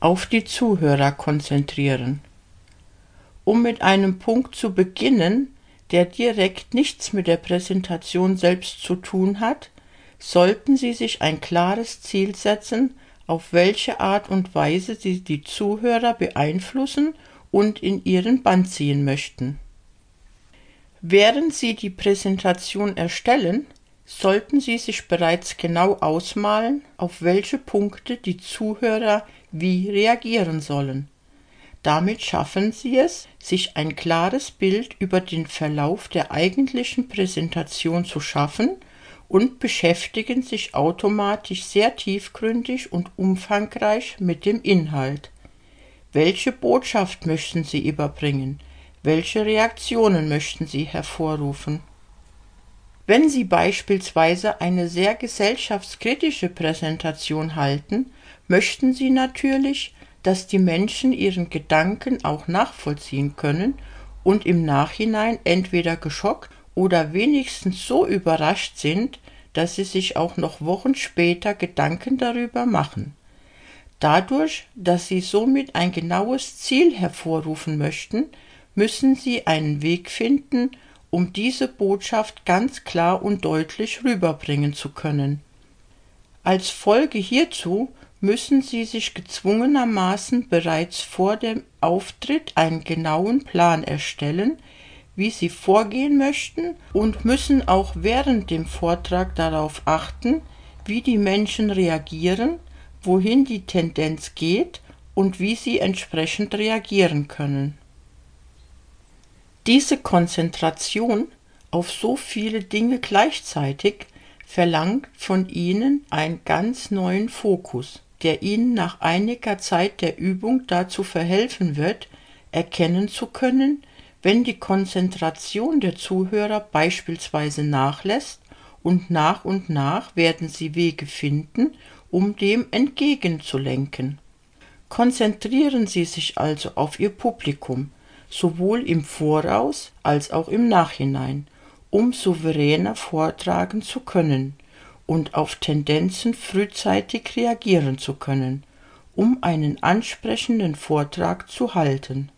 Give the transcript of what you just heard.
auf die Zuhörer konzentrieren. Um mit einem Punkt zu beginnen, der direkt nichts mit der Präsentation selbst zu tun hat, sollten Sie sich ein klares Ziel setzen, auf welche Art und Weise Sie die Zuhörer beeinflussen und in Ihren Bann ziehen möchten. Während Sie die Präsentation erstellen, sollten Sie sich bereits genau ausmalen, auf welche Punkte die Zuhörer wie reagieren sollen. Damit schaffen Sie es, sich ein klares Bild über den Verlauf der eigentlichen Präsentation zu schaffen und beschäftigen sich automatisch sehr tiefgründig und umfangreich mit dem Inhalt. Welche Botschaft möchten Sie überbringen? Welche Reaktionen möchten Sie hervorrufen? Wenn Sie beispielsweise eine sehr gesellschaftskritische Präsentation halten, möchten Sie natürlich, dass die Menschen Ihren Gedanken auch nachvollziehen können und im Nachhinein entweder geschockt oder wenigstens so überrascht sind, dass sie sich auch noch Wochen später Gedanken darüber machen. Dadurch, dass sie somit ein genaues Ziel hervorrufen möchten, müssen sie einen Weg finden, um diese Botschaft ganz klar und deutlich rüberbringen zu können. Als Folge hierzu müssen sie sich gezwungenermaßen bereits vor dem Auftritt einen genauen Plan erstellen, wie sie vorgehen möchten und müssen auch während dem Vortrag darauf achten, wie die Menschen reagieren, wohin die Tendenz geht und wie sie entsprechend reagieren können. Diese Konzentration auf so viele Dinge gleichzeitig verlangt von Ihnen einen ganz neuen Fokus, der Ihnen nach einiger Zeit der Übung dazu verhelfen wird, erkennen zu können, wenn die Konzentration der Zuhörer beispielsweise nachlässt und nach und nach werden sie Wege finden, um dem entgegenzulenken. Konzentrieren Sie sich also auf Ihr Publikum, sowohl im Voraus als auch im Nachhinein, um souveräner vortragen zu können und auf Tendenzen frühzeitig reagieren zu können, um einen ansprechenden Vortrag zu halten